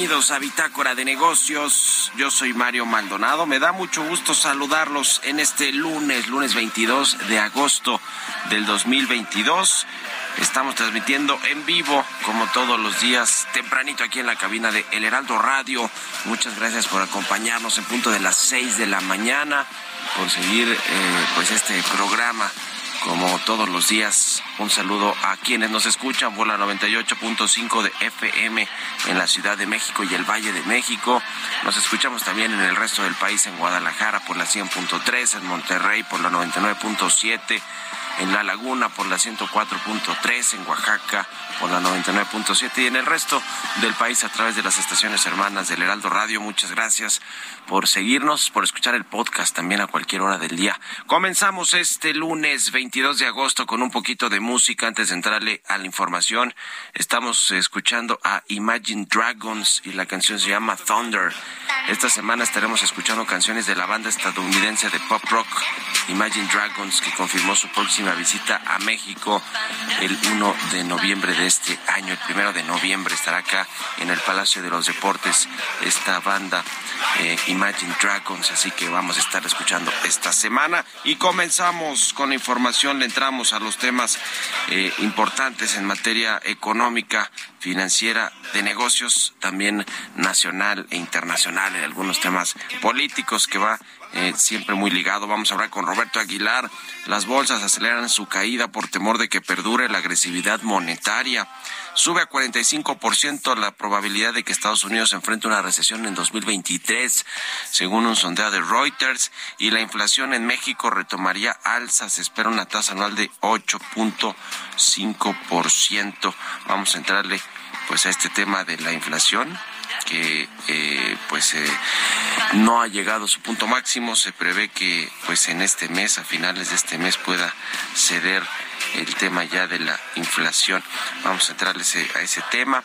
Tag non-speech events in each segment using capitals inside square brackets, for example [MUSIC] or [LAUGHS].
Bienvenidos a Bitácora de Negocios. Yo soy Mario Maldonado. Me da mucho gusto saludarlos en este lunes, lunes 22 de agosto del 2022. Estamos transmitiendo en vivo, como todos los días, tempranito aquí en la cabina de El Heraldo Radio. Muchas gracias por acompañarnos en punto de las 6 de la mañana, por seguir eh, pues este programa como todos los días, un saludo a quienes nos escuchan por la 98.5 de FM en la Ciudad de México y el Valle de México. Nos escuchamos también en el resto del país, en Guadalajara por la 100.3, en Monterrey por la 99.7 en La Laguna por la 104.3, en Oaxaca por la 99.7 y en el resto del país a través de las estaciones hermanas del Heraldo Radio. Muchas gracias por seguirnos, por escuchar el podcast también a cualquier hora del día. Comenzamos este lunes 22 de agosto con un poquito de música antes de entrarle a la información. Estamos escuchando a Imagine Dragons y la canción se llama Thunder. Esta semana estaremos escuchando canciones de la banda estadounidense de pop rock Imagine Dragons que confirmó su próxima visita a México el 1 de noviembre de este año. El primero de noviembre estará acá en el Palacio de los Deportes esta banda eh, Imagine Dragons. Así que vamos a estar escuchando esta semana y comenzamos con información. Le entramos a los temas eh, importantes en materia económica, financiera, de negocios, también nacional e internacional, en algunos temas políticos que va eh, siempre muy ligado. Vamos a hablar con Roberto Aguilar. Las bolsas aceleran su caída por temor de que perdure la agresividad monetaria. Sube a 45% la probabilidad de que Estados Unidos enfrente una recesión en 2023, según un sondeo de Reuters, y la inflación en México retomaría alza. Se espera una tasa anual de 8.5%. Vamos a entrarle pues a este tema de la inflación que eh, pues eh, no ha llegado a su punto máximo. Se prevé que pues en este mes a finales de este mes pueda ceder el tema ya de la inflación. Vamos a entrar a ese tema.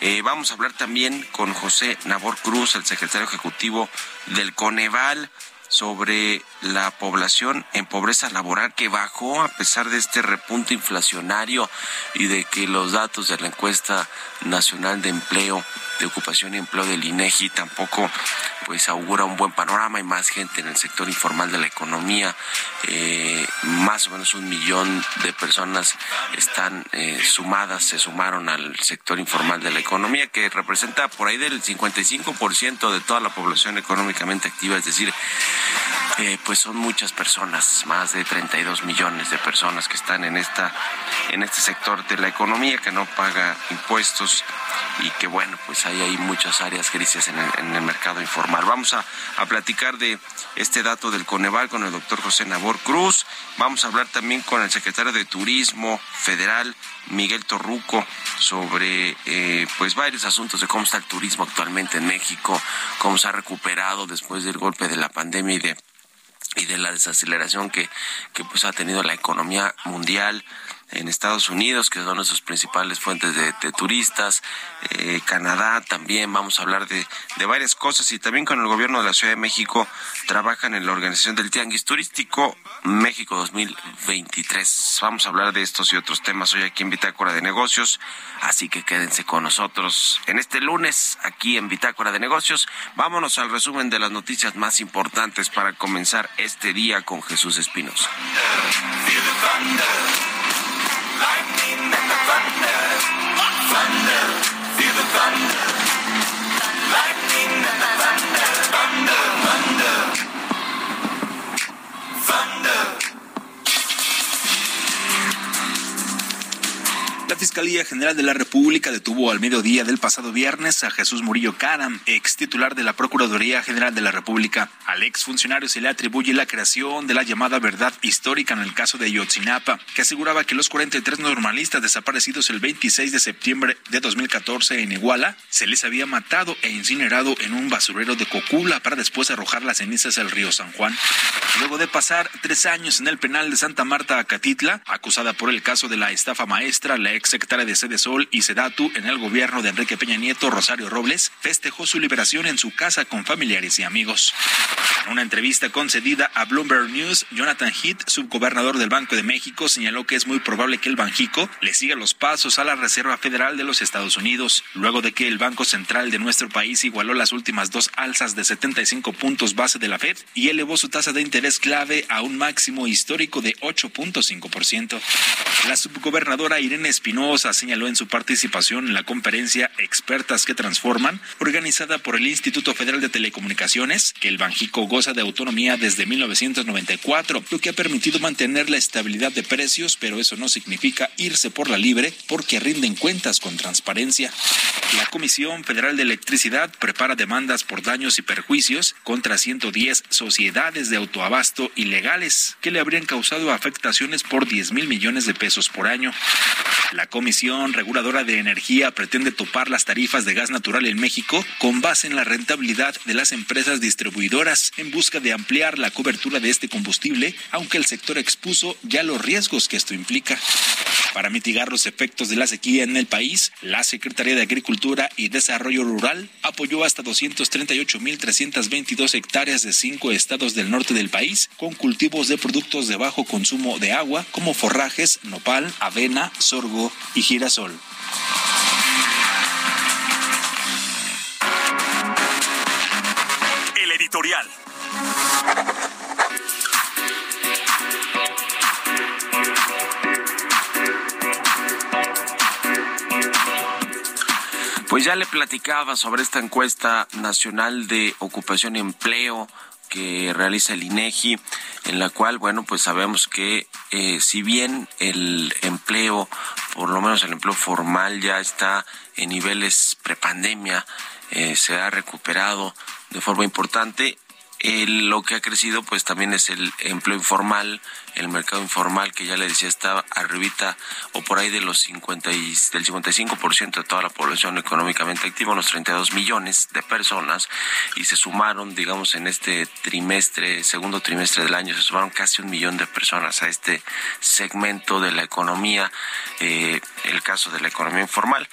Eh, vamos a hablar también con José Nabor Cruz, el secretario ejecutivo del Coneval sobre la población en pobreza laboral que bajó a pesar de este repunte inflacionario y de que los datos de la encuesta nacional de empleo, de ocupación y empleo del INEGI tampoco pues augura un buen panorama. Hay más gente en el sector informal de la economía. Eh, más o menos un millón de personas están eh, sumadas, se sumaron al sector informal de la economía, que representa por ahí del 55% de toda la población económicamente activa, es decir, eh, pues son muchas personas, más de 32 millones de personas que están en esta en este sector de la economía que no paga impuestos y que bueno, pues hay muchas áreas grises en el, mercado informal. Vamos a, platicar de este dato del Coneval con el doctor José Nabor Cruz. Vamos a hablar también con el secretario de Turismo Federal, Miguel Torruco, sobre eh, pues varios asuntos de cómo está el turismo actualmente en México, cómo se ha recuperado después del golpe de la pandemia y de y de la desaceleración que, que pues ha tenido la economía mundial en Estados Unidos, que son sus principales fuentes de, turistas, eh, Canadá también, vamos a hablar de, de, varias cosas y también con el gobierno de la Ciudad de México trabajan en la organización del Tianguis Turístico México 2023. Vamos a hablar de estos y otros temas hoy aquí en Bitácora de Negocios, así que quédense con nosotros en este lunes aquí en Bitácora de Negocios. Vámonos al resumen de las noticias más importantes para comenzar este día con Jesús Espinosa. Thunder, thunder, feel the thunder, Fiscalía General de la República detuvo al mediodía del pasado viernes a Jesús Murillo Caram, ex titular de la Procuraduría General de la República. Al ex funcionario se le atribuye la creación de la llamada verdad histórica en el caso de Yotzinapa, que aseguraba que los 43 normalistas desaparecidos el 26 de septiembre de 2014 en Iguala se les había matado e incinerado en un basurero de Cocula para después arrojar las cenizas al río San Juan. Luego de pasar tres años en el penal de Santa Marta, Acatitla, acusada por el caso de la estafa maestra, la ex secretaria de Sede Sol y Sedatu en el gobierno de Enrique Peña Nieto, Rosario Robles, festejó su liberación en su casa con familiares y amigos. En una entrevista concedida a Bloomberg News, Jonathan Heath, subgobernador del Banco de México, señaló que es muy probable que el Banjico le siga los pasos a la Reserva Federal de los Estados Unidos, luego de que el Banco Central de nuestro país igualó las últimas dos alzas de 75 puntos base de la Fed y elevó su tasa de interés clave a un máximo histórico de 8.5%. La subgobernadora Irene Espinosa señaló en su participación en la conferencia Expertas que Transforman, organizada por el Instituto Federal de Telecomunicaciones, que el Banjico goza de autonomía desde 1994, lo que ha permitido mantener la estabilidad de precios, pero eso no significa irse por la libre porque rinden cuentas con transparencia. La Comisión Federal de Electricidad prepara demandas por daños y perjuicios contra 110 sociedades de autoabasto ilegales que le habrían causado afectaciones por 10 mil millones de pesos por año. La Comisión Reguladora de Energía pretende topar las tarifas de gas natural en México con base en la rentabilidad de las empresas distribuidoras en busca de ampliar la cobertura de este combustible, aunque el sector expuso ya los riesgos que esto implica. Para mitigar los efectos de la sequía en el país, la Secretaría de Agricultura y Desarrollo Rural apoyó hasta 238.322 hectáreas de cinco estados del norte del país con cultivos de productos de bajo consumo de agua como forrajes, nopal, avena, sorgo, y girasol. El editorial. Pues ya le platicaba sobre esta encuesta nacional de ocupación y empleo que realiza el INEGI, en la cual, bueno, pues sabemos que eh, si bien el empleo, por lo menos el empleo formal ya está en niveles prepandemia, eh, se ha recuperado de forma importante, lo que ha crecido pues también es el empleo informal, el mercado informal que ya le decía estaba arribita o por ahí de los 50 y, del 55% de toda la población económicamente activa, unos 32 millones de personas y se sumaron, digamos, en este trimestre, segundo trimestre del año, se sumaron casi un millón de personas a este segmento de la economía, eh, el caso de la economía informal.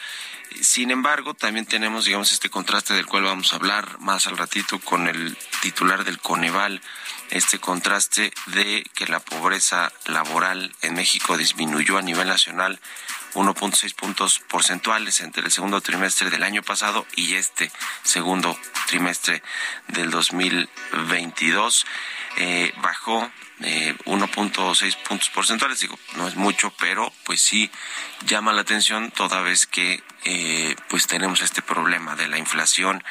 Sin embargo, también tenemos, digamos, este contraste del cual vamos a hablar más al ratito con el titular del Coneval, este contraste de que la pobreza laboral en México disminuyó a nivel nacional 1.6 puntos porcentuales entre el segundo trimestre del año pasado y este segundo trimestre del 2022. Eh, bajó eh, 1.6 puntos porcentuales. Digo, no es mucho, pero pues sí llama la atención toda vez que eh, pues tenemos este problema de la inflación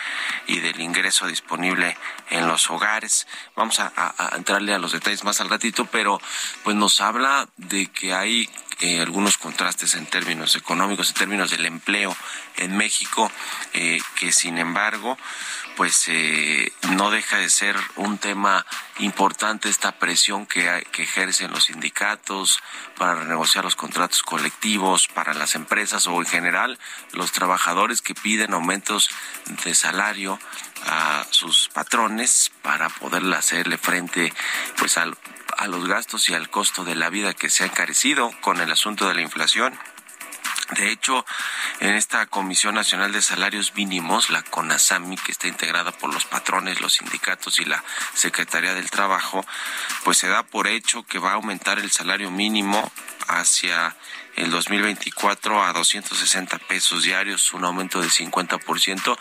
y del ingreso disponible en los hogares. Vamos a, entrarle a los detalles más al ratito, pero pues nos habla de que hay eh, algunos contrastes en términos económicos, en términos del empleo en México, eh, que sin embargo pues eh, no deja de ser un tema importante esta presión que, que ejercen los sindicatos para renegociar los contratos colectivos para las empresas o en general los trabajadores que piden aumentos de salario a sus patrones para poder hacerle frente pues a los gastos y al costo de la vida que se ha encarecido con el asunto de la inflación. De hecho, en esta Comisión Nacional de Salarios Mínimos, la CONASAMI, que está integrada por los patrones, los sindicatos y la Secretaría del Trabajo, pues se da por hecho que va a aumentar el salario mínimo hacia el 2024 a 260 pesos diarios, un aumento del 50%,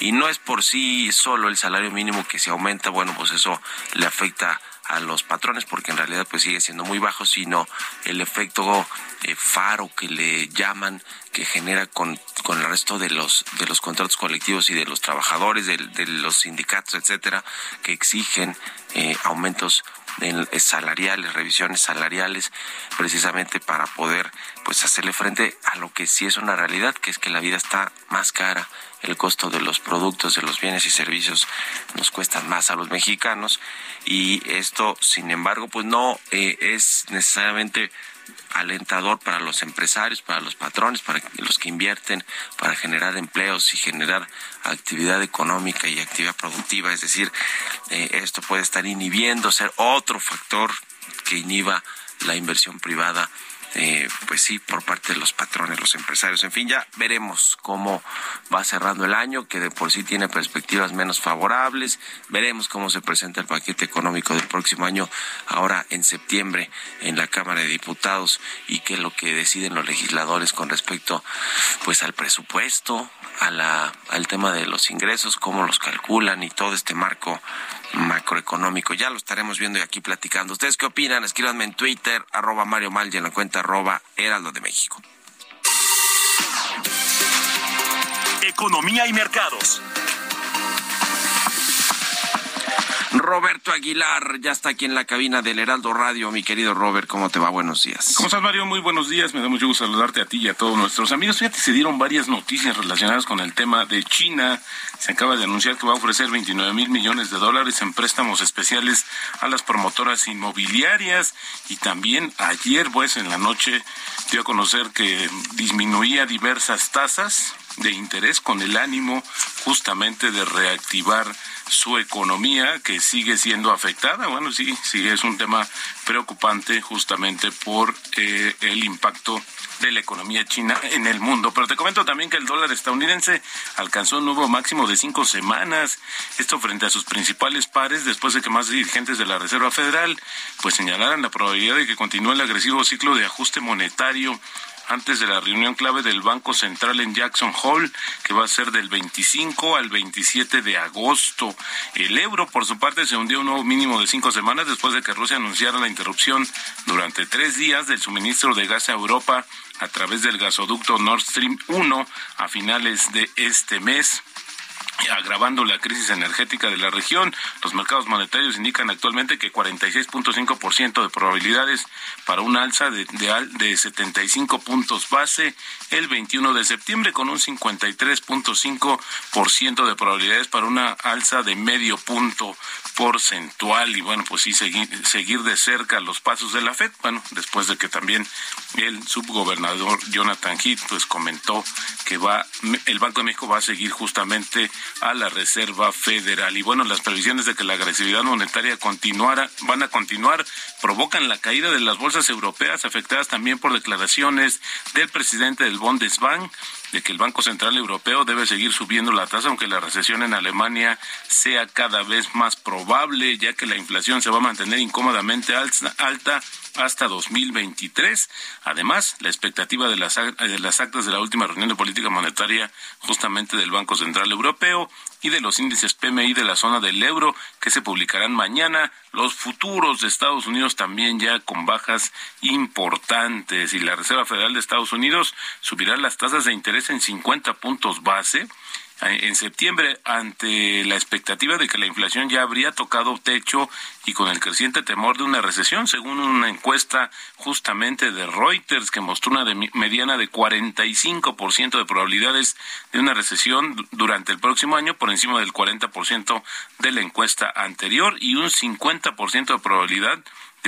y no es por sí solo el salario mínimo que se aumenta, bueno, pues eso le afecta a los patrones porque en realidad pues sigue siendo muy bajo, sino el efecto eh, faro que le llaman que genera con, con el resto de los de los contratos colectivos y de los trabajadores, de, los sindicatos, etcétera, que exigen eh, aumentos salariales, revisiones salariales, precisamente para poder pues hacerle frente a lo que sí es una realidad, que es que la vida está más cara el costo de los productos, de los bienes y servicios nos cuestan más a los mexicanos y esto, sin embargo, pues no eh, es necesariamente alentador para los empresarios, para los patrones, para los que invierten, para generar empleos y generar actividad económica y actividad productiva. Es decir, eh, esto puede estar inhibiendo, ser otro factor que inhiba la inversión privada eh, pues sí, por parte de los patrones, los empresarios. En fin, ya veremos cómo va cerrando el año, que de por sí tiene perspectivas menos favorables. Veremos cómo se presenta el paquete económico del próximo año, ahora en septiembre, en la Cámara de Diputados, y qué es lo que deciden los legisladores con respecto pues al presupuesto, a la, al tema de los ingresos, cómo los calculan y todo este marco macroeconómico. Ya lo estaremos viendo y aquí platicando. ¿Ustedes qué opinan? Escríbanme en Twitter, arroba Mario Mal y en la cuenta arroba Heraldo de México. Economía y mercados. Roberto Aguilar ya está aquí en la cabina del Heraldo Radio. Mi querido Robert, ¿cómo te va? Buenos días. ¿Cómo estás, Mario? Muy buenos días. Me da mucho gusto saludarte a ti y a todos nuestros amigos. Fíjate, se dieron varias noticias relacionadas con el tema de China. Se acaba de anunciar que va a ofrecer 29 mil millones de dólares en préstamos especiales a las promotoras inmobiliarias. Y también ayer, pues, en la noche, dio a conocer que disminuía diversas tasas de interés con el ánimo justamente de reactivar su economía que sigue siendo afectada. Bueno, sí, sí, es un tema preocupante justamente por eh, el impacto de la economía china en el mundo. Pero te comento también que el dólar estadounidense alcanzó un nuevo máximo de cinco semanas. Esto frente a sus principales pares después de que más dirigentes de la Reserva Federal pues señalaran la probabilidad de que continúe el agresivo ciclo de ajuste monetario antes de la reunión clave del Banco Central en Jackson Hole, que va a ser del 25 al 27 de agosto. El euro, por su parte, se hundió un nuevo mínimo de cinco semanas después de que Rusia anunciara la interrupción durante tres días del suministro de gas a Europa a través del gasoducto Nord Stream 1 a finales de este mes. Agravando la crisis energética de la región. Los mercados monetarios indican actualmente que 46.5% de probabilidades para un alza de, de, de 75 puntos base el 21 de septiembre, con un 53.5% de probabilidades para una alza de medio punto porcentual. Y bueno, pues sí, seguir, seguir de cerca los pasos de la FED. Bueno, después de que también el subgobernador Jonathan Heath pues comentó que va el Banco de México va a seguir justamente a la Reserva Federal. Y bueno, las previsiones de que la agresividad monetaria continuara, van a continuar, provocan la caída de las bolsas europeas, afectadas también por declaraciones del presidente del Bundesbank de que el Banco Central Europeo debe seguir subiendo la tasa, aunque la recesión en Alemania sea cada vez más probable, ya que la inflación se va a mantener incómodamente alta hasta 2023. Además, la expectativa de las, de las actas de la última reunión de política monetaria justamente del Banco Central Europeo y de los índices PMI de la zona del euro que se publicarán mañana. Los futuros de Estados Unidos también ya con bajas importantes y la Reserva Federal de Estados Unidos subirá las tasas de interés en 50 puntos base en septiembre ante la expectativa de que la inflación ya habría tocado techo y con el creciente temor de una recesión, según una encuesta justamente de Reuters que mostró una mediana de 45% de probabilidades de una recesión durante el próximo año por encima del 40% de la encuesta anterior y un 50% de probabilidad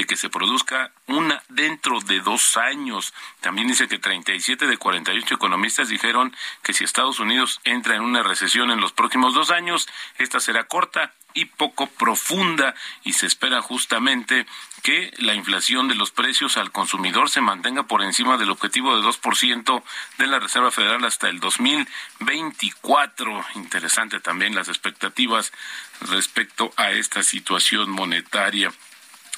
de que se produzca una dentro de dos años. También dice que 37 de 48 economistas dijeron que si Estados Unidos entra en una recesión en los próximos dos años, esta será corta y poco profunda y se espera justamente que la inflación de los precios al consumidor se mantenga por encima del objetivo de 2% de la Reserva Federal hasta el 2024. Interesante también las expectativas respecto a esta situación monetaria.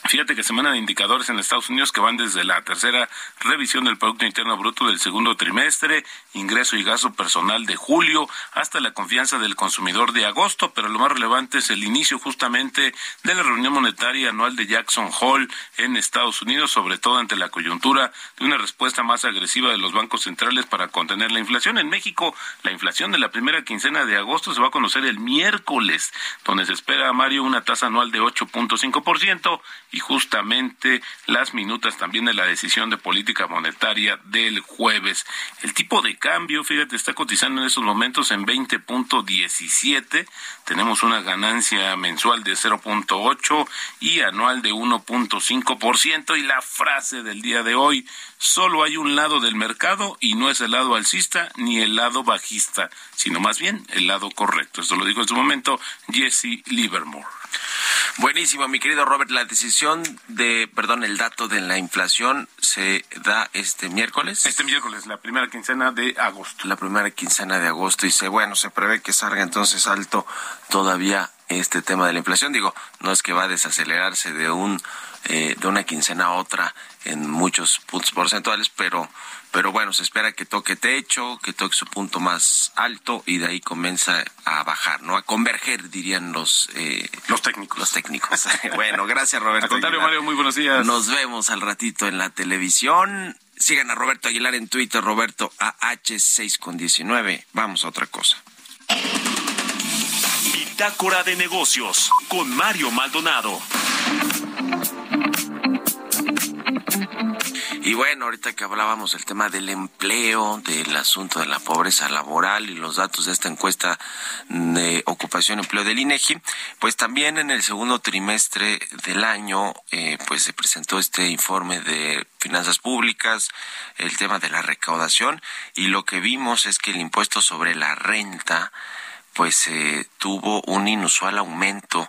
Fíjate que semana de indicadores en Estados Unidos que van desde la tercera revisión del Producto Interno Bruto del segundo trimestre, ingreso y gasto personal de julio, hasta la confianza del consumidor de agosto, pero lo más relevante es el inicio justamente de la reunión monetaria anual de Jackson Hole en Estados Unidos, sobre todo ante la coyuntura de una respuesta más agresiva de los bancos centrales para contener la inflación. En México, la inflación de la primera quincena de agosto se va a conocer el miércoles, donde se espera, Mario, una tasa anual de 8.5% y justamente las minutas también de la decisión de política monetaria del jueves. El tipo de cambio, fíjate, está cotizando en estos momentos en 20.17. Tenemos una ganancia mensual de 0.8 y anual de 1.5%. Y la frase del día de hoy, solo hay un lado del mercado y no es el lado alcista ni el lado bajista, sino más bien el lado correcto. Esto lo dijo en su momento Jesse Livermore. Buenísimo, mi querido Robert. La decisión de, perdón, el dato de la inflación se da este miércoles. Este miércoles, la primera quincena de agosto. La primera quincena de agosto. Y se, bueno, se prevé que salga entonces alto todavía este tema de la inflación. Digo, no es que va a desacelerarse de un eh, de una quincena a otra en muchos puntos porcentuales, pero pero bueno, se espera que toque techo, que toque su punto más alto y de ahí comienza a bajar, ¿no? A converger, dirían los eh, los técnicos. Los técnicos. [LAUGHS] bueno, gracias Roberto. Al contrario, Mario, muy buenos días. Nos vemos al ratito en la televisión. Sigan a Roberto Aguilar en Twitter, Roberto AH6 con 19. Vamos a otra cosa. Bitácora de negocios con Mario Maldonado. Y bueno, ahorita que hablábamos del tema del empleo, del asunto de la pobreza laboral y los datos de esta encuesta de ocupación y empleo del INEGI, pues también en el segundo trimestre del año, eh, pues se presentó este informe de finanzas públicas, el tema de la recaudación y lo que vimos es que el impuesto sobre la renta pues eh, tuvo un inusual aumento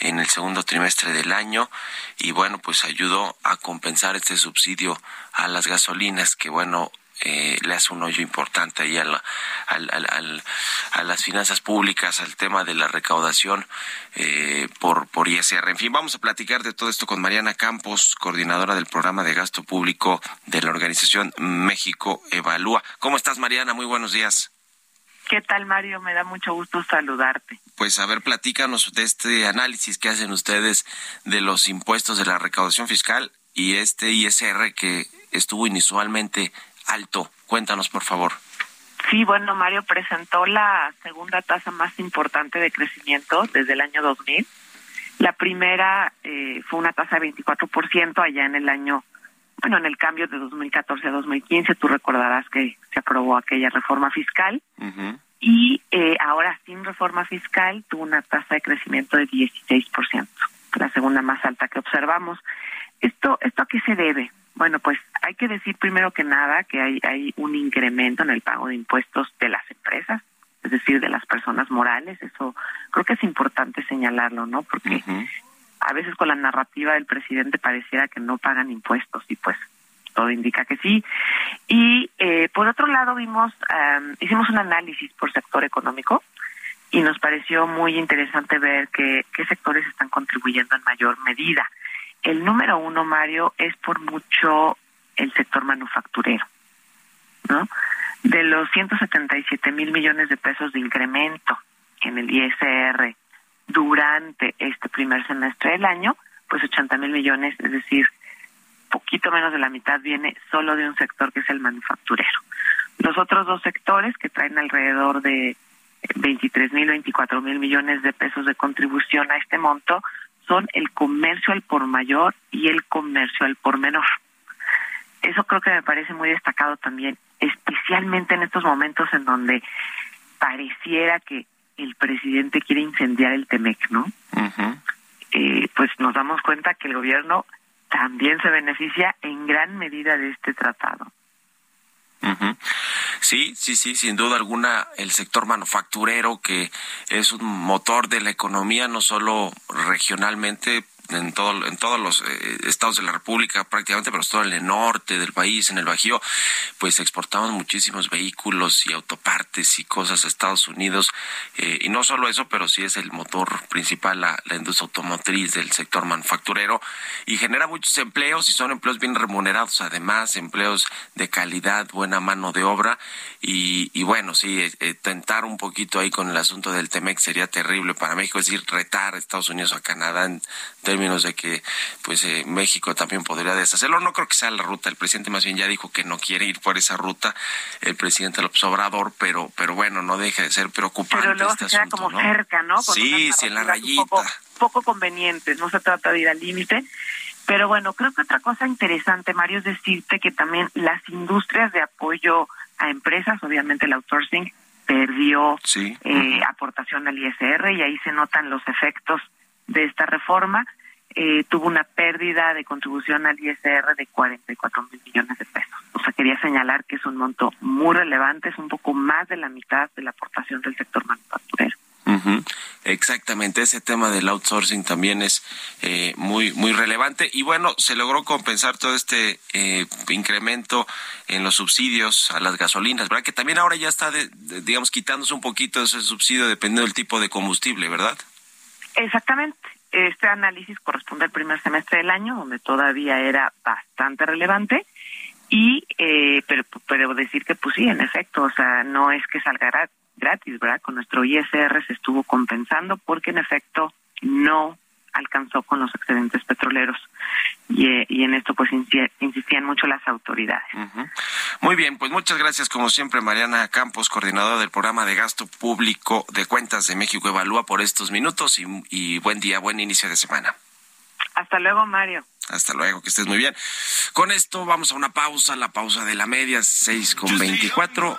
en el segundo trimestre del año y bueno pues ayudó a compensar este subsidio a las gasolinas que bueno eh, le hace un hoyo importante ahí a, a las finanzas públicas, al tema de la recaudación eh, por, por ISR. En fin, vamos a platicar de todo esto con Mariana Campos, coordinadora del programa de gasto público de la organización México Evalúa. ¿Cómo estás, Mariana? Muy buenos días. ¿Qué tal, Mario? Me da mucho gusto saludarte. Pues a ver, platícanos de este análisis que hacen ustedes de los impuestos de la recaudación fiscal y este ISR que estuvo inusualmente alto. Cuéntanos, por favor. Sí, bueno, Mario presentó la segunda tasa más importante de crecimiento desde el año 2000. La primera eh, fue una tasa de 24% allá en el año, bueno, en el cambio de 2014 a 2015. Tú recordarás que se aprobó aquella reforma fiscal. Y eh, ahora, sin reforma fiscal, tuvo una tasa de crecimiento de 16%, la segunda más alta que observamos. ¿Esto, esto a qué se debe? Bueno, pues hay que decir primero que nada que hay, hay un incremento en el pago de impuestos de las empresas, es decir, de las personas morales. Eso creo que es importante señalarlo, ¿no? Porque a veces con la narrativa del presidente pareciera que no pagan impuestos y pues todo indica que sí. Y eh, por otro lado vimos, hicimos un análisis por sector económico y nos pareció muy interesante ver que, qué sectores están contribuyendo en mayor medida. El número uno, Mario, es por mucho el sector manufacturero, ¿no? De los 177 mil millones de pesos de incremento en el ISR durante este primer semestre del año, pues 80 mil millones, es decir, poquito menos de la mitad viene solo de un sector que es el manufacturero. Los otros dos sectores que traen alrededor de 23 mil, 24 mil millones de pesos de contribución a este monto son el comercio al por mayor y el comercio al por menor. Eso creo que me parece muy destacado también, especialmente en estos momentos en donde pareciera que el presidente quiere incendiar el Temec, ¿no? eh, pues nos damos cuenta que el gobierno también se beneficia en gran medida de este tratado. Sí, sí, sí, sin duda alguna el sector manufacturero que es un motor de la economía no solo regionalmente, en todo en todos los eh, estados de la República prácticamente, pero todo en el norte del país, en el Bajío, pues exportamos muchísimos vehículos y autopartes y cosas a Estados Unidos. Eh, y no solo eso, pero sí es el motor principal la, industria automotriz del sector manufacturero. Y genera muchos empleos y son empleos bien remunerados, además empleos de calidad, buena mano de obra. Y, bueno, sí, eh, tentar un poquito ahí con el asunto del Temex sería terrible para México, es decir, retar a Estados Unidos a Canadá en términos de que pues eh, México también podría deshacerlo. No creo que sea la ruta. El presidente más bien ya dijo que no quiere ir por esa ruta, el presidente López Obrador, pero pero bueno, no deja de ser preocupante pero luego este se queda asunto, como ¿no? cerca, ¿no? Con sí, sí, en la rayita. Poco, poco convenientes, no se trata de ir al límite. Pero bueno, creo que otra cosa interesante, Mario, es decirte que también las industrias de apoyo a empresas, obviamente el outsourcing, perdió Sí. eh, aportación al ISR y ahí se notan los efectos de esta reforma. Eh, tuvo una pérdida de contribución al ISR de 44 mil millones de pesos. O sea, quería señalar que es un monto muy relevante, es un poco más de la mitad de la aportación del sector manufacturero. Exactamente, ese tema del outsourcing también es eh, muy muy relevante y bueno, se logró compensar todo este eh, incremento en los subsidios a las gasolinas, ¿verdad? Que también ahora ya está, de- de- digamos, quitándose un poquito ese subsidio dependiendo del tipo de combustible, ¿verdad? Exactamente. Este análisis corresponde al primer semestre del año, donde todavía era bastante relevante. Y, eh, pero, pero decir que, pues sí, en efecto, o sea, no es que salga gra- gratis, ¿verdad? Con nuestro ISR se estuvo compensando porque, en efecto, no alcanzó con los excedentes petroleros. Y, eh, y en esto, pues, insi- insistían mucho las autoridades. Muy bien, pues muchas gracias como siempre Mariana Campos, coordinadora del programa de gasto público de cuentas de México Evalúa por estos minutos y, y buen día, buen inicio de semana. Hasta luego, Mario. Hasta luego, que estés muy bien. Con esto vamos a una pausa, la pausa de la media, 6 con 24.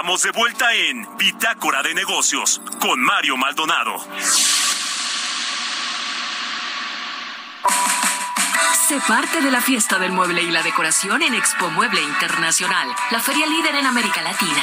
Estamos de vuelta en Bitácora de Negocios con Mario Maldonado. Sé parte de la fiesta del mueble y la decoración en Expo Mueble Internacional, la feria líder en América Latina.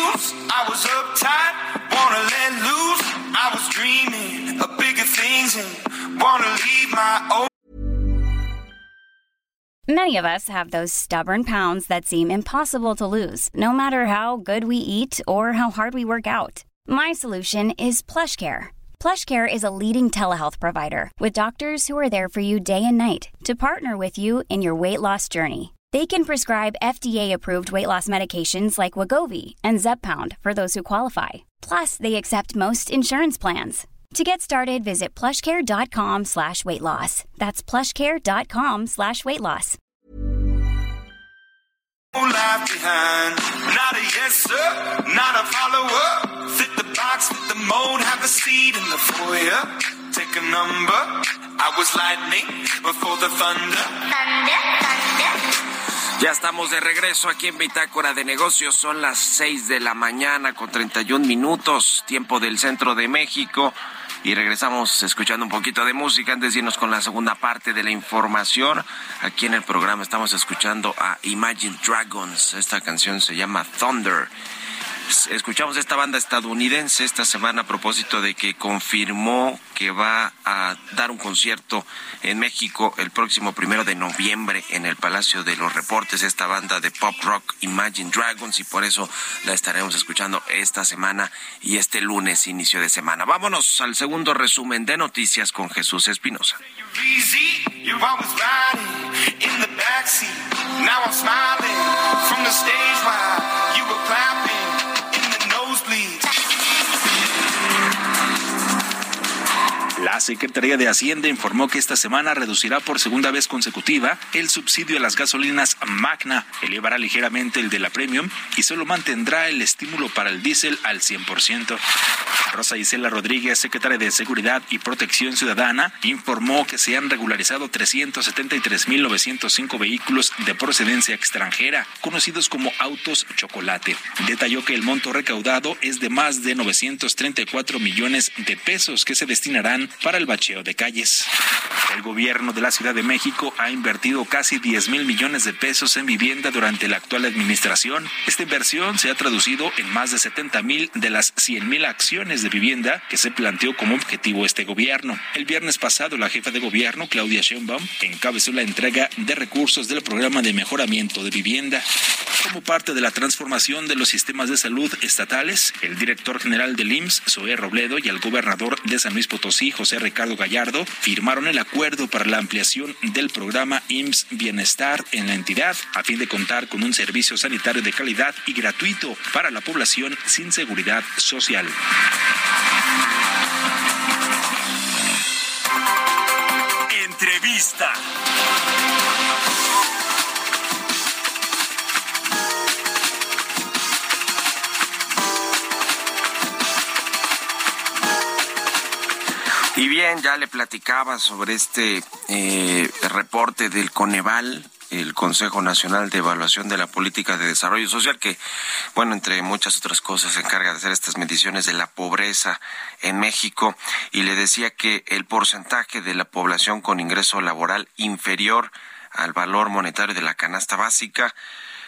Fuse. I was uptight, wanna let loose. I was dreaming of bigger things and wanna leave my old. Many of us have those stubborn pounds that seem impossible to lose, no matter how good we eat or how hard we work out. My solution is PlushCare. PlushCare is a leading telehealth provider with doctors who are there for you day and night to partner with you in your weight loss journey. They can prescribe FDA-approved weight loss medications like Wagovi and Zepbound for those who qualify. Plus, they accept most insurance plans. To get started, visit plushcare.com slash weight loss. That's plushcare.com slash weight loss. Not a yes, sir, not a follower. Fit the box, fit the mold, have a seat in the foyer. Take a number. I was lightning before the thunder. Thunder, thunder. Ya estamos de regreso aquí en Bitácora de Negocios. Son las 6 de la mañana con 31 minutos, tiempo del centro de México. Y regresamos escuchando un poquito de música antes de irnos con la segunda parte de la información. Aquí en el programa estamos escuchando a Imagine Dragons. Esta canción se llama Thunder. Escuchamos esta banda estadounidense esta semana a propósito de que confirmó que va a dar un concierto en México el próximo primero de noviembre en el Palacio de los Reportes, esta banda de pop rock Imagine Dragons, y por eso la estaremos escuchando esta semana y este lunes, inicio de semana. Vámonos al segundo resumen de noticias con Jesús Espinosa. La Secretaría de Hacienda informó que esta semana reducirá por segunda vez consecutiva el subsidio a las gasolinas Magna, elevará ligeramente el de la Premium y solo mantendrá el estímulo para el diésel al 100%. Rosa Isela Rodríguez, secretaria de Seguridad y Protección Ciudadana, informó que se han regularizado 373.905 vehículos de procedencia extranjera, conocidos como autos chocolate. Detalló que el monto recaudado es de más de 934 millones de pesos que se destinarán para el bacheo de calles. El gobierno de la Ciudad de México ha invertido casi 10 mil millones de pesos en vivienda durante la actual administración. Esta inversión se ha traducido en más de 70 mil de las 100 mil acciones de vivienda que se planteó como objetivo este gobierno. El viernes pasado, la jefa de gobierno, Claudia Sheinbaum, encabezó la entrega de recursos del programa de mejoramiento de vivienda. Como parte de la transformación de los sistemas de salud estatales, el director general del IMSS, Zoé Robledo, y el gobernador de San Luis Potosí, José Ricardo Gallardo, firmaron el acuerdo para la ampliación del programa IMSS Bienestar en la entidad, a fin de contar con un servicio sanitario de calidad y gratuito para la población sin seguridad social. Entrevista. Y bien, ya le platicaba sobre este eh, reporte del Coneval, el Consejo Nacional de Evaluación de la Política de Desarrollo Social, que, bueno, entre muchas otras cosas, se encarga de hacer estas mediciones de la pobreza en México. Y le decía que el porcentaje de la población con ingreso laboral inferior al valor monetario de la canasta básica,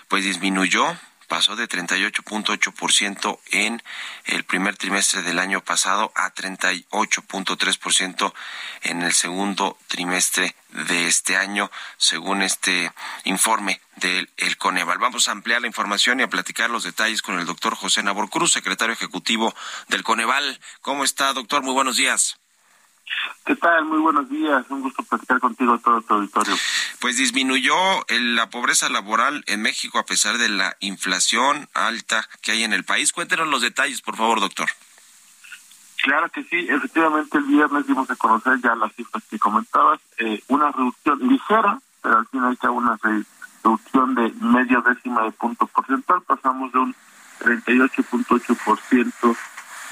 pues disminuyó pasó de 38.8% en el primer trimestre del año pasado a 38.3% en el segundo trimestre de este año, según este informe del el Coneval. Vamos a ampliar la información y a platicar los detalles con el doctor José Nabor Cruz, secretario ejecutivo del Coneval. ¿Cómo está, doctor? Muy buenos días. ¿Qué tal? Muy buenos días. Un gusto platicar contigo todo tu auditorio. Pues disminuyó el- la pobreza laboral en México a pesar de la inflación alta que hay en el país. Cuéntenos los detalles, por favor, doctor. Claro que sí, efectivamente el viernes dimos a conocer ya las cifras que comentabas, eh, una reducción ligera, pero al final ya una re- reducción de medio décima de punto porcentual, pasamos de un 38.8%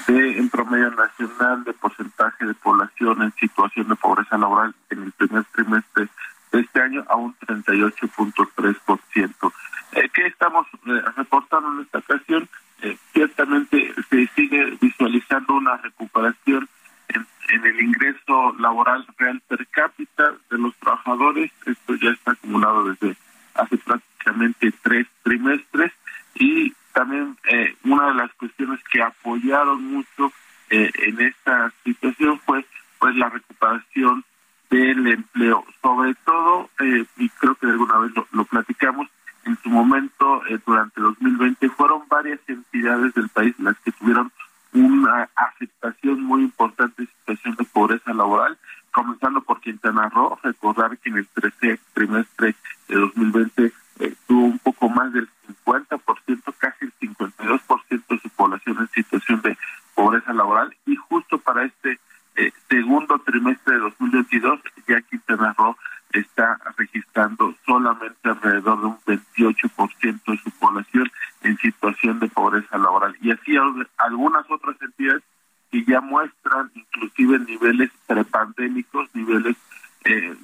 de en promedio nacional de porcentaje de población en situación de pobreza laboral en el primer trimestre de este año a un 38.3%. Eh, ¿Qué estamos eh, reportando en esta ocasión? Eh, ciertamente se sigue visualizando una recuperación en, en, el ingreso laboral real per cápita de los trabajadores. Esto ya está acumulado desde hace prácticamente tres trimestres y también eh, una de las cuestiones que apoyaron mucho eh, en esta situación fue pues la recuperación del empleo, sobre todo, eh, y creo que alguna vez lo, platicamos, en su momento, eh, durante 2020, fueron varias entidades del país las que tuvieron una afectación muy importante situación de pobreza laboral, comenzando por Quintana Roo, recordar que en el tercer trimestre de 2020 eh, tuvo un poco más del 50%, casi el 52% de su población en situación de pobreza laboral, y justo para este eh, segundo trimestre de 2022 ya Quintana Roo está registrando solamente alrededor de un 28% de su población en situación de pobreza laboral. Y así algunas otras entidades que ya muestran inclusive niveles prepandémicos, niveles eh,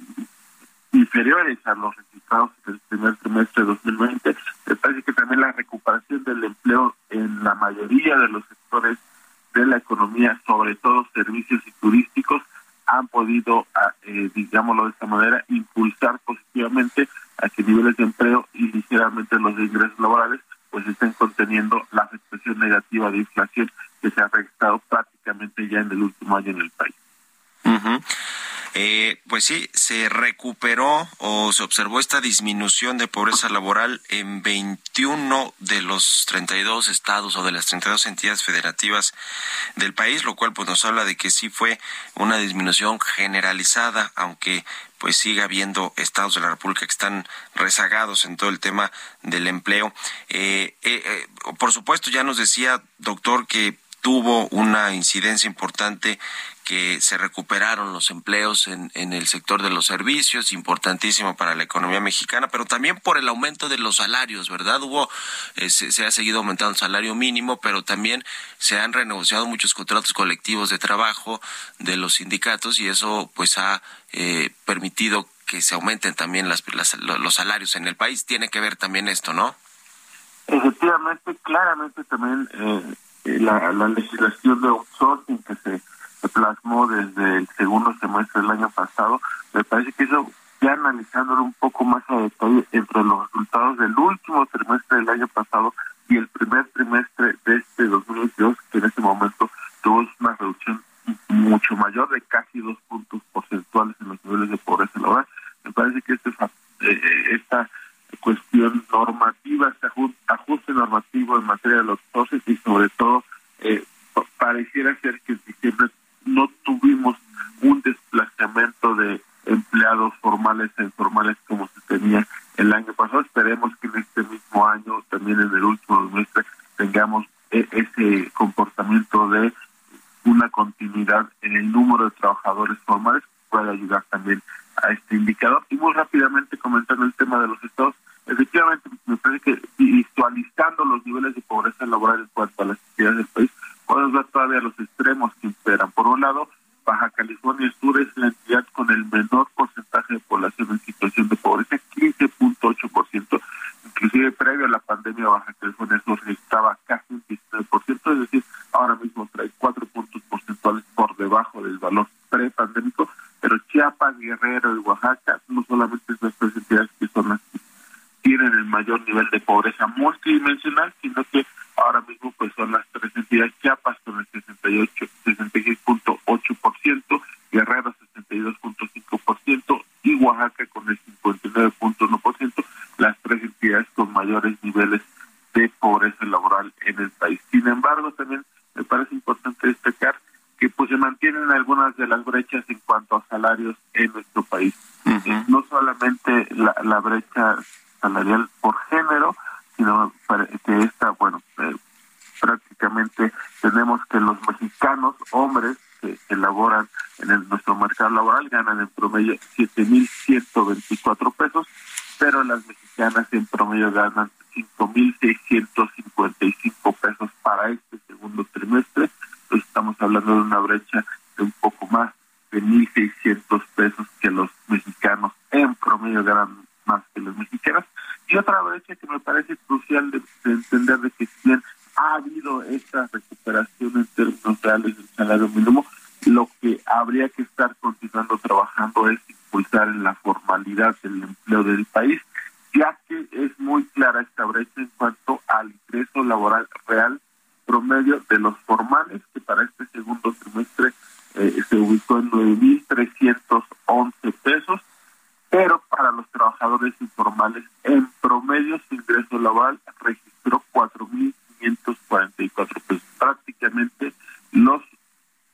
inferiores a los registrados en el primer trimestre de 2020. Me parece que también la recuperación del empleo en la mayoría de los sectores de la economía, sobre todo servicios y turísticos, han podido, eh, digámoslo de esta manera, impulsar positivamente a que niveles de empleo y ligeramente los de ingresos laborales pues estén conteniendo la afectación negativa de inflación que se ha registrado prácticamente ya en el último año en el país. Uh -huh. Eh, pues sí, se recuperó o se observó esta disminución de pobreza laboral en 21 de los 32 estados o de las 32 entidades federativas del país, lo cual pues nos habla de que sí fue una disminución generalizada, aunque pues siga habiendo estados de la República que están rezagados en todo el tema del empleo. Eh, eh, eh, por supuesto, ya nos decía, doctor, que tuvo una incidencia importante que se recuperaron los empleos en, en, el sector de los servicios, importantísimo para la economía mexicana, pero también por el aumento de los salarios, ¿verdad? Hubo, eh, se, se, ha seguido aumentando el salario mínimo, pero también se han renegociado muchos contratos colectivos de trabajo de los sindicatos y eso pues ha eh, permitido que se aumenten también las, las, los salarios en el país. Tiene que ver también esto, ¿no? Efectivamente, claramente también eh, la, la legislación de outsourcing que se plasmó desde el segundo semestre del año pasado. Me parece que eso, ya analizándolo un poco más a detalle, entre los resultados del último trimestre del año pasado y el primer trimestre de este 2022, que en ese momento tuvo una reducción mucho mayor de casi dos puntos porcentuales en los niveles de pobreza laboral. Me parece que este, eh, esta cuestión normativa, este ajuste normativo en materia de los outsourcing y sobre todo eh, pareciera ser que en diciembre no tuvimos un desplazamiento de empleados formales e informales como se tenía el año pasado. Esperemos que en este mismo año, también en el último semestre, tengamos ese comportamiento de una continuidad en el número de trabajadores formales que pueda ayudar también a este indicador. Y muy rápidamente comentando el tema de los estados, efectivamente me parece que visualizando los niveles de pobreza laboral en cuanto a las actividades del país, podemos ver todavía los extremos que imperan. Por un lado, Baja California Sur es la entidad con el menor porcentaje de población en situación de pobreza, 15.8%. Inclusive previo a la pandemia, Baja California Sur estaba casi un 19%, es decir, ahora mismo trae cuatro puntos porcentuales por debajo del valor prepandémico, pero Chiapas, Guerrero y Oaxaca no solamente es nuestras entidades que son las que tienen el mayor nivel de pobreza multidimensional, sino que ahora mismo pues son las tres entidades Chiapas con el 68, 66.8%, Guerrero 62.5% y Oaxaca con el 59.1%, las tres entidades con mayores niveles de pobreza laboral en el país. Sin embargo, también me parece importante destacar que pues se mantienen algunas de las brechas en cuanto a salarios en nuestro país. Uh -huh. No solamente la, la brecha salarial por género, sino que esta, bueno, eh, prácticamente tenemos que los mexicanos, hombres que, que laboran en el, nuestro mercado laboral, ganan en promedio 7.124 pesos, pero las mexicanas en promedio ganan 5.655 pesos para este segundo trimestre. Entonces estamos hablando de una brecha de un poco más de 1.600 pesos que los mexicanos en promedio ganan más que los mexicanos. Y otra brecha que me parece crucial de, entender de que si bien ha habido esta recuperación en términos reales del salario mínimo, lo que habría que estar continuando trabajando es impulsar en la formalidad del empleo del país, ya que es muy clara esta brecha en cuanto al ingreso laboral real promedio de los formales, que para este segundo trimestre eh, se ubicó en 9.311 pesos, pero para los trabajadores informales en promedio su ingreso laboral registró 4.544 pesos. Prácticamente los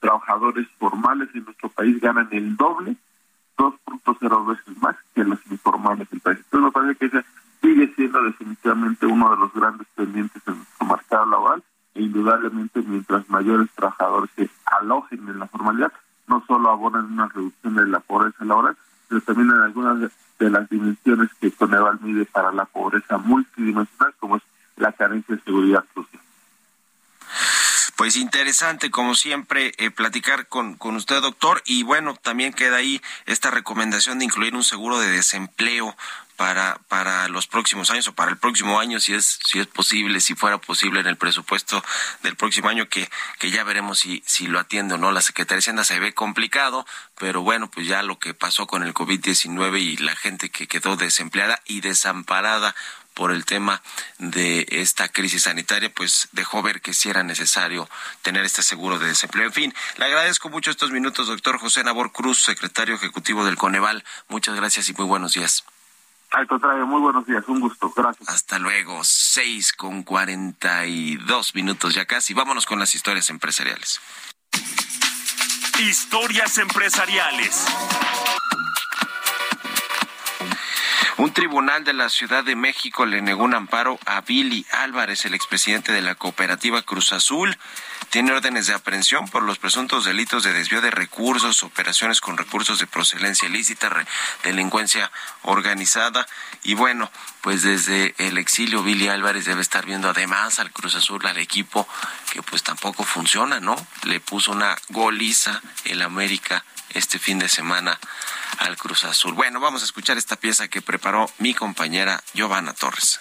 trabajadores formales en nuestro país ganan el doble, 2.0 veces más que los informales del país. Entonces me parece que ese sigue siendo definitivamente uno de los grandes pendientes en nuestro mercado laboral e indudablemente mientras mayores trabajadores se alojen en la formalidad, no solo abonan una reducción de la pobreza laboral, pero también en algunas de las dimensiones que Coneval mide para la pobreza multidimensional, como es la carencia de seguridad social. Pues interesante, como siempre, eh, platicar con, con usted, doctor. Y bueno, también queda ahí esta recomendación de incluir un seguro de desempleo para, para los próximos años o para el próximo año, si es, si es posible, si fuera posible en el presupuesto del próximo año, que, que ya veremos si, si lo atiende o no. La Secretaría de Hacienda se ve complicado, pero bueno, pues ya lo que pasó con el COVID-19 y la gente que quedó desempleada y desamparada por el tema de esta crisis sanitaria, pues dejó ver que sí era necesario tener este seguro de desempleo. En fin, le agradezco mucho estos minutos, doctor José Nabor Cruz, secretario ejecutivo del Coneval. Muchas gracias y muy buenos días. Al contrario, muy buenos días, un gusto, gracias. Hasta luego, seis con cuarenta y dos minutos ya casi. Vámonos con las historias empresariales. Historias empresariales. Un tribunal de la Ciudad de México le negó un amparo a Billy Álvarez, el expresidente de la cooperativa Cruz Azul. Tiene órdenes de aprehensión por los presuntos delitos de desvío de recursos, operaciones con recursos de procedencia ilícita, delincuencia organizada. Y bueno, pues desde el exilio Billy Álvarez debe estar viendo además al Cruz Azul, al equipo que pues tampoco funciona, ¿no? Le puso una goliza el América este fin de semana al Cruz Azul. Bueno, vamos a escuchar esta pieza que preparó mi compañera Giovanna Torres.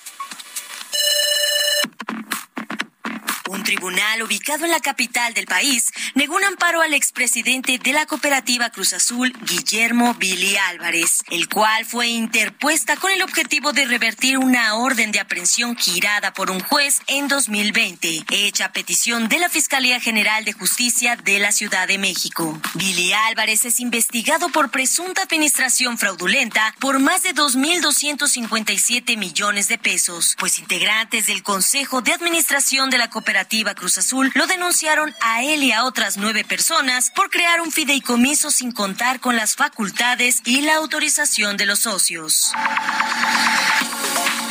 Un tribunal ubicado en la capital del país negó un amparo al expresidente de la cooperativa Cruz Azul, Guillermo Billy Álvarez, el cual fue interpuesta con el objetivo de revertir una orden de aprehensión girada por un juez en 2020, hecha a petición de la Fiscalía General de Justicia de la Ciudad de México. Billy Álvarez es investigado por presunta administración fraudulenta por más de 2.257 millones de pesos, pues integrantes del Consejo de Administración de la Cooperativa Cruz Azul lo denunciaron a él y a otras nueve personas por crear un fideicomiso sin contar con las facultades y la autorización de los socios.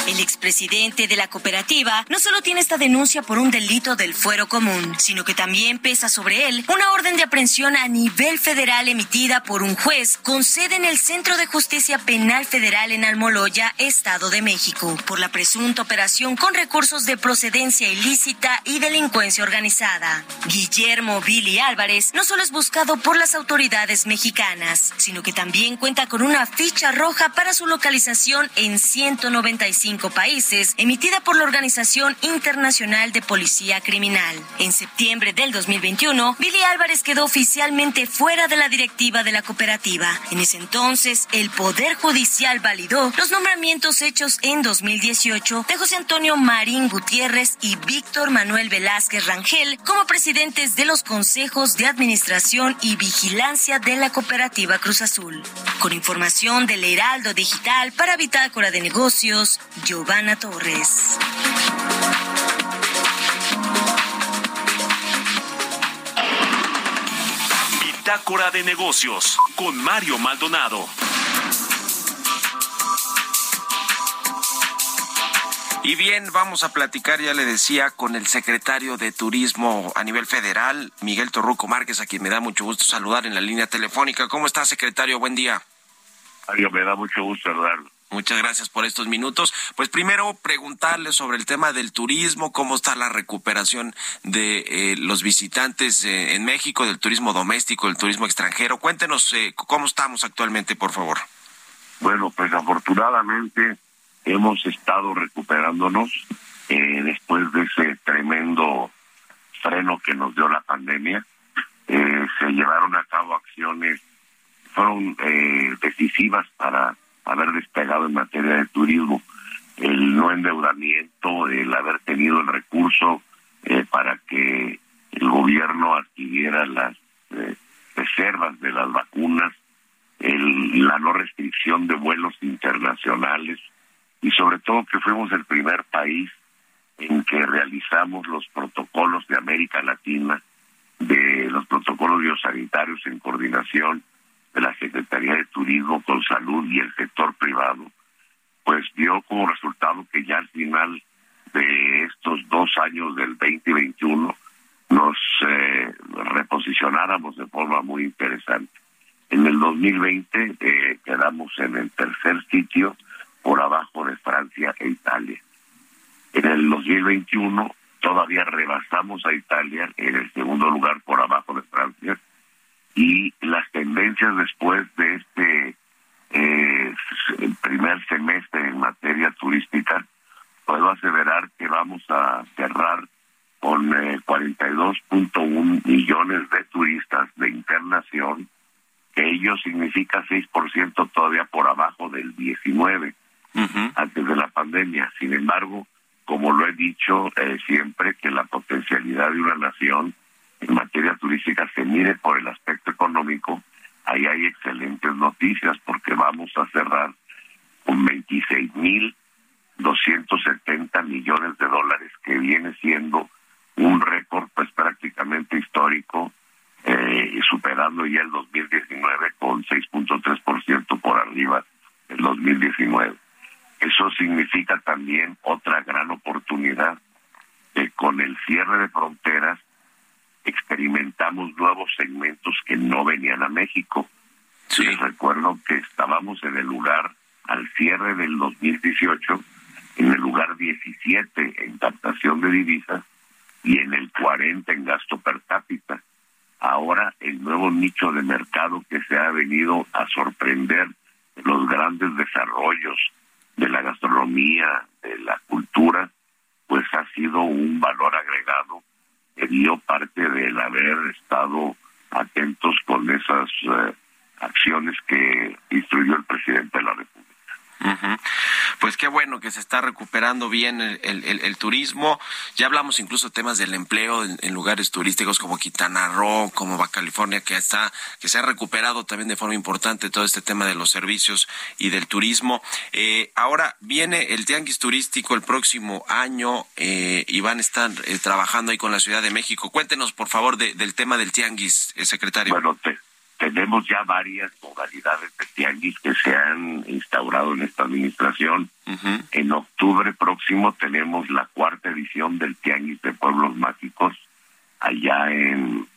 El expresidente de la cooperativa no solo tiene esta denuncia por un delito del fuero común, sino que también pesa sobre él una orden de aprehensión a nivel federal emitida por un juez con sede en el Centro de Justicia Penal Federal en Almoloya, Estado de México, por la presunta operación con recursos de procedencia ilícita y delincuencia organizada. Guillermo Billy Álvarez no solo es buscado por las autoridades mexicanas, sino que también cuenta con una ficha roja para su localización en 195 países, emitida por la Organización Internacional de Policía Criminal. En septiembre del 2021, Billy Álvarez quedó oficialmente fuera de la directiva de la cooperativa. En ese entonces, el Poder Judicial validó los nombramientos hechos en 2018 de José Antonio Marín Gutiérrez y Víctor Manuel Velázquez Rangel como presidentes de los consejos de administración y vigilancia de la cooperativa Cruz Azul. Con información del Heraldo Digital para Bitácora de Negocios, Giovanna Torres. Bitácora de negocios con Mario Maldonado. Y bien, vamos a platicar, ya le decía, con el secretario de Turismo a nivel federal, Miguel Torruco Márquez, a quien me da mucho gusto saludar en la línea telefónica. ¿Cómo está, secretario? Buen día. Mario, me da mucho gusto saludarlo. Muchas gracias por estos minutos. Pues primero preguntarle sobre el tema del turismo, cómo está la recuperación de eh, los visitantes eh, en México, del turismo doméstico, del turismo extranjero. Cuéntenos eh, cómo estamos actualmente, por favor. Bueno, pues afortunadamente hemos estado recuperándonos eh, después de ese tremendo freno que nos dio la pandemia. Se llevaron a cabo acciones, fueron decisivas para haber despegado en materia de turismo. El no endeudamiento, el haber tenido el recurso para que el gobierno adquiriera las reservas de las vacunas, el, la no restricción de vuelos internacionales y sobre todo que fuimos el primer país en que realizamos los protocolos de América Latina, de los protocolos biosanitarios en coordinación de la Secretaría de Turismo con Salud y el sector privado, pues dio como resultado que ya al final de estos dos años del 2021 nos eh, reposicionáramos de forma muy interesante. En el 2020 eh, quedamos en el tercer sitio por abajo de Francia e Italia. En el 2021 todavía rebasamos a Italia en el segundo lugar por abajo de Francia y las tendencias después de este eh, primer semestre en materia turística, puedo aseverar que vamos a cerrar con 42.1 eh, millones de turistas de internación, que ello significa 6% todavía por abajo del 19 antes de la pandemia. Sin embargo, como lo he dicho eh, siempre, que la potencialidad de una nación en materia turística se mire por el aspecto económico, ahí hay excelentes noticias porque vamos a cerrar con 26 mil 270 millones de dólares, que viene siendo un récord pues prácticamente histórico, eh, superando ya el 2019 con 6.3% por arriba del 2019. Eso significa también otra gran oportunidad que con el cierre de fronteras experimentamos nuevos segmentos que no venían a México. Les recuerdo que estábamos en el lugar al cierre del 2018, en el lugar 17 en captación de divisas y en el 40 en gasto per cápita. Ahora el nuevo nicho de mercado que se ha venido a sorprender los grandes desarrollos de la gastronomía, de la cultura, pues ha sido un valor agregado que dio parte del haber estado atentos con esas eh, acciones que instruyó el presidente de la República. Pues qué bueno que se está recuperando bien el, turismo. Ya hablamos incluso de temas del empleo en, lugares turísticos como Quintana Roo, como Baja California, que está, que se ha recuperado también de forma importante todo este tema de los servicios y del turismo. Eh, ahora viene el tianguis turístico el próximo año eh, y van a estar eh, trabajando ahí con la Ciudad de México. Cuéntenos, por favor, del tema del tianguis, secretario. Bueno, tenemos ya varias modalidades de tianguis que se han instaurado en esta administración. En octubre próximo tenemos la cuarta edición del tianguis de pueblos mágicos allá en,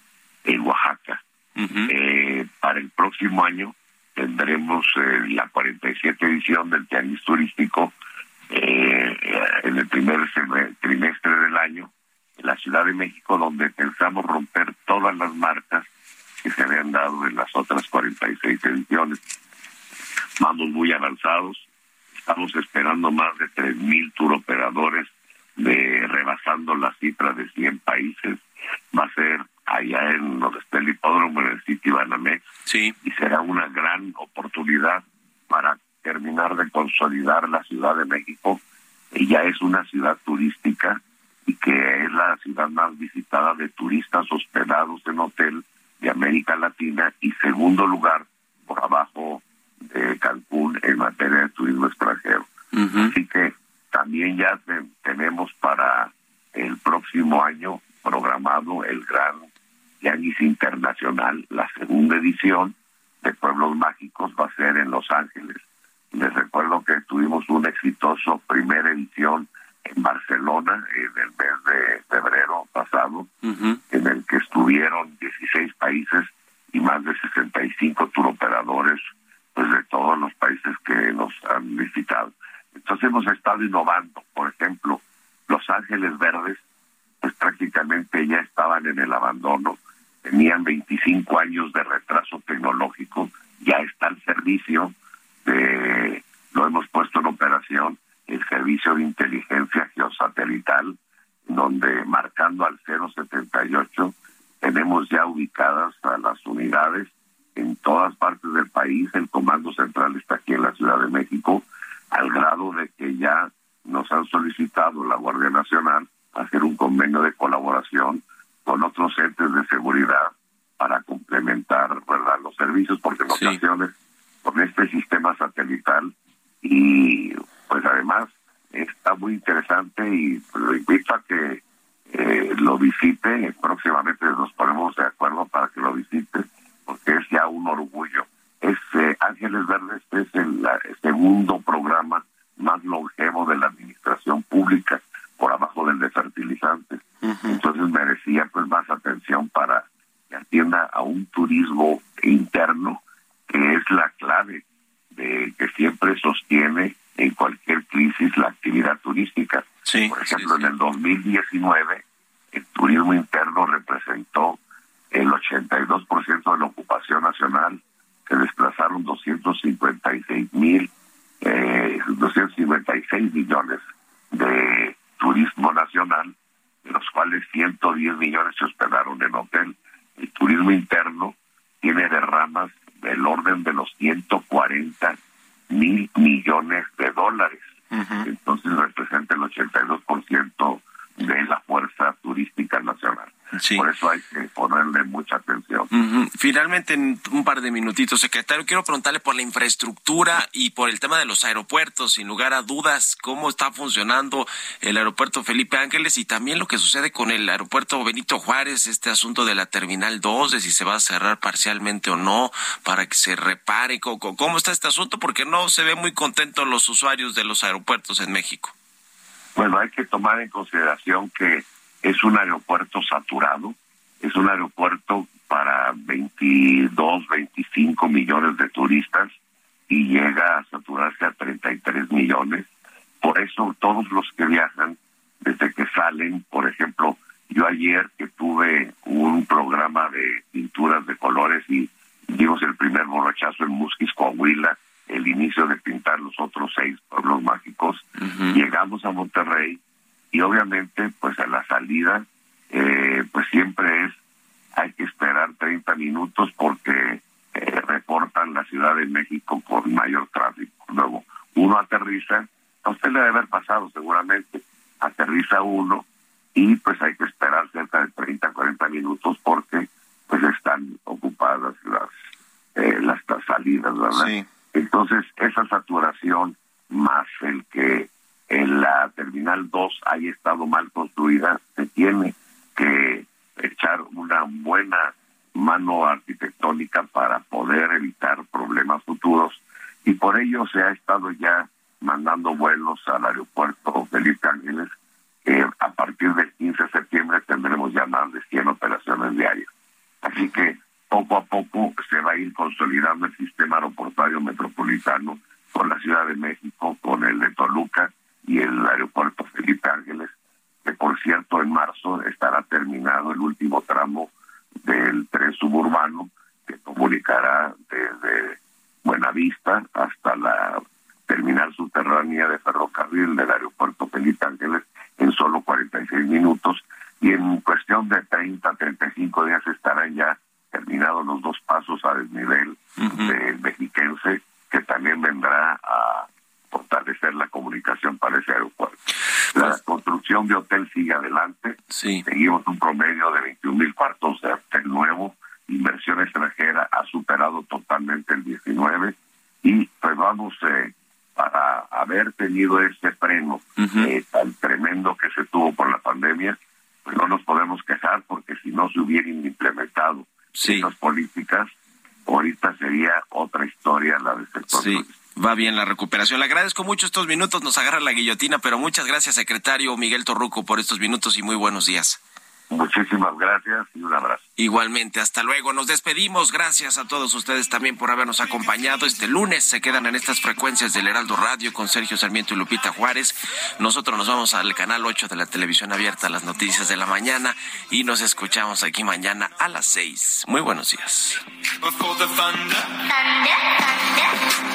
en Oaxaca. eh, para el próximo año tendremos eh, la 47 edición del tianguis turístico eh, en el primer trimestre del año en la Ciudad de México, donde pensamos romper todas las marcas que se habían dado en las otras 46 ediciones. Vamos muy avanzados, estamos esperando más de 3.000 turoperadores, de, rebasando la cifra de 100 países. Va a ser allá en donde está el hipódromo, en el sitio Banamex. Sí. Y será una gran oportunidad para terminar de consolidar la Ciudad de México. Ella es una ciudad turística y que es la ciudad más visitada de turistas hospedados en hotel de América Latina y segundo lugar por abajo de Cancún en materia de turismo extranjero. Así que también ya tenemos para el próximo año programado el gran Yanis Internacional, la segunda edición de Pueblos Mágicos va a ser en Los Ángeles. Les recuerdo que tuvimos un exitoso primera edición en Barcelona en el mes de febrero pasado, en el que estuvieron 16 países y más de 65 turoperadores pues de todos los países que nos han visitado. Entonces hemos estado innovando, por ejemplo, Los Ángeles Verdes, pues prácticamente ya estaban en el abandono, tenían 25 años de retraso tecnológico, ya está al servicio de servicio de inteligencia geosatelital, donde marcando al 078 tenemos ya ubicadas a las unidades en todas partes del país. El Comando Central está aquí en la Ciudad de México, al grado de que ya nos han solicitado la Guardia Nacional hacer un convenio de colaboración con otros entes de seguridad para complementar ¿verdad? los servicios, porque en ocasiones con este sistema satelital y pues además está muy interesante y lo invito a que eh, lo visite, próximamente nos ponemos de acuerdo para que lo visite, porque es ya un orgullo. Es eh, Ángeles Verdes es el, segundo programa más longevo de la administración pública por abajo del de fertilizantes. Entonces merecía pues más atención para que atienda a un turismo interno que es la clave de que siempre sostiene en cualquier crisis la actividad turística. Por ejemplo, en el 2019 el turismo interno representó el 82% de la ocupación nacional, se desplazaron 256 mil, eh, 256 millones de turismo nacional, de los cuales 110 millones se hospedaron en hotel. El turismo interno tiene derramas del orden de los 140 mil millones de dólares. Entonces representa el 82% de la fuerza turística nacional. Por eso hay que ponerle mucha atención. Finalmente, en un par de minutitos, secretario, quiero preguntarle por la infraestructura y por el tema de los aeropuertos, sin lugar a dudas, cómo está funcionando el aeropuerto Felipe Ángeles y también lo que sucede con el aeropuerto Benito Juárez, este asunto de la Terminal 2, de si se va a cerrar parcialmente o no, para que se repare. ¿Cómo está este asunto? Porque no se ve muy contentos los usuarios de los aeropuertos en México. Bueno, hay que tomar en consideración que es un aeropuerto saturado, es un aeropuerto para 22, 25 millones de turistas y llega a saturarse a 33 millones. Por eso todos los que viajan, desde que salen, por ejemplo, yo ayer que tuve un programa de pinturas de colores y dimos el primer borrachazo en Musquis, Coahuila, el inicio de pintar los otros seis pueblos mágicos, llegamos a Monterrey y obviamente pues a la salida eh, pues siempre es hay que esperar 30 minutos porque eh, reportan la Ciudad de México con mayor tráfico. Luego uno aterriza, a usted le debe haber pasado seguramente, aterriza uno y pues hay que esperar cerca de 30, 40 minutos porque pues están ocupadas las eh, las salidas, ¿verdad? Entonces esa saturación más el que en la Terminal 2 haya estado mal construida, se tiene que echar una buena mano arquitectónica para poder evitar problemas futuros y por ello se ha estado ya mandando vuelos al aeropuerto Felipe Ángeles. que a partir del 15 de septiembre tendremos ya más de 100 operaciones diarias. Así que poco a poco se va a ir consolidando el sistema aeroportuario metropolitano con la Ciudad de México, con el de Toluca y el aeropuerto Felipe Ángeles, que por cierto en marzo estará terminado el último tramo del tren suburbano que comunicará desde Buenavista hasta la terminal subterránea de ferrocarril del aeropuerto Felipe Ángeles en solo 46 minutos y en cuestión de 30, 35 días estarán ya terminados los dos pasos a desnivel del mexiquense que también vendrá a fortalecer la comunicación para ese aeropuerto. La pues- construcción de hotel sigue adelante. Seguimos un promedio de 21 mil cuartos de hotel nuevo. Inversión extranjera ha superado totalmente el 19 y pues vamos eh, para haber tenido este freno eh, tan tremendo que se tuvo por la pandemia, pues no nos podemos quejar porque si no se hubieran implementado esas políticas, ahorita sería otra historia la del sector va bien la recuperación. Le agradezco mucho estos minutos, nos agarra la guillotina, pero muchas gracias, secretario Miguel Torruco, por estos minutos y muy buenos días. Muchísimas gracias y un abrazo. Igualmente, hasta luego. Nos despedimos. Gracias a todos ustedes también por habernos acompañado. Este lunes se quedan en estas frecuencias del Heraldo Radio con Sergio Sarmiento y Lupita Juárez. Nosotros nos vamos al canal 8 de la televisión abierta, las noticias de la mañana, y nos escuchamos aquí mañana a las 6. Muy buenos días. thunder, thunder, thunder, thunder, thunder.